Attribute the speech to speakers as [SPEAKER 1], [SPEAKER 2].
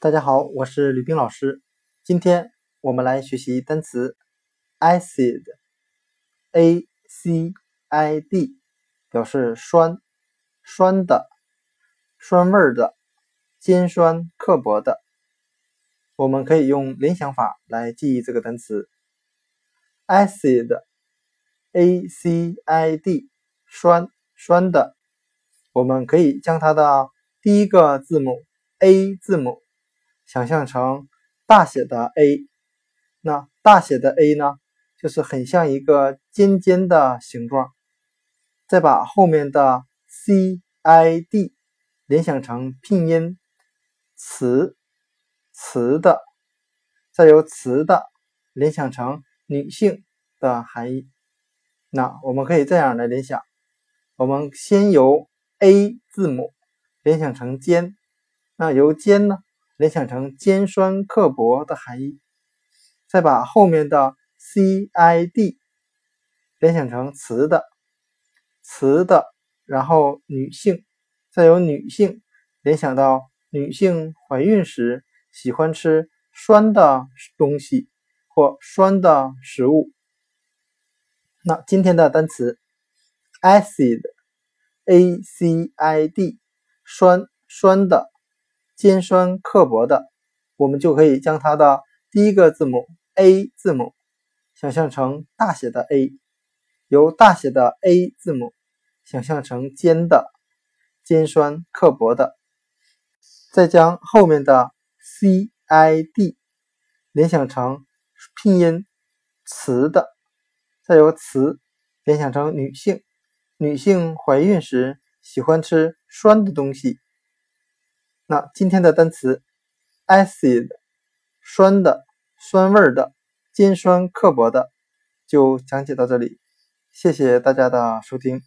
[SPEAKER 1] 大家好，我是吕冰老师。今天我们来学习单词 acid，a c i d，表示酸、酸的、酸味的、尖酸刻薄的。我们可以用联想法来记忆这个单词 acid，a c i d，酸、酸的。我们可以将它的第一个字母 a 字母。想象成大写的 A，那大写的 A 呢，就是很像一个尖尖的形状。再把后面的 C I D 联想成拼音词词的，再由词的联想成女性的含义。那我们可以这样来联想：我们先由 A 字母联想成尖，那由尖呢？联想成尖酸刻薄的含义，再把后面的 c i d 联想成雌的，雌的，然后女性，再由女性联想到女性怀孕时喜欢吃酸的东西或酸的食物。那今天的单词 acid，a c i d，酸，酸的。尖酸刻薄的，我们就可以将它的第一个字母 A 字母想象成大写的 A，由大写的 A 字母想象成尖的、尖酸刻薄的，再将后面的 C I D 联想成拼音词的，再由词联想成女性，女性怀孕时喜欢吃酸的东西。那今天的单词 acid，酸的、酸味的、尖酸刻薄的，就讲解到这里。谢谢大家的收听。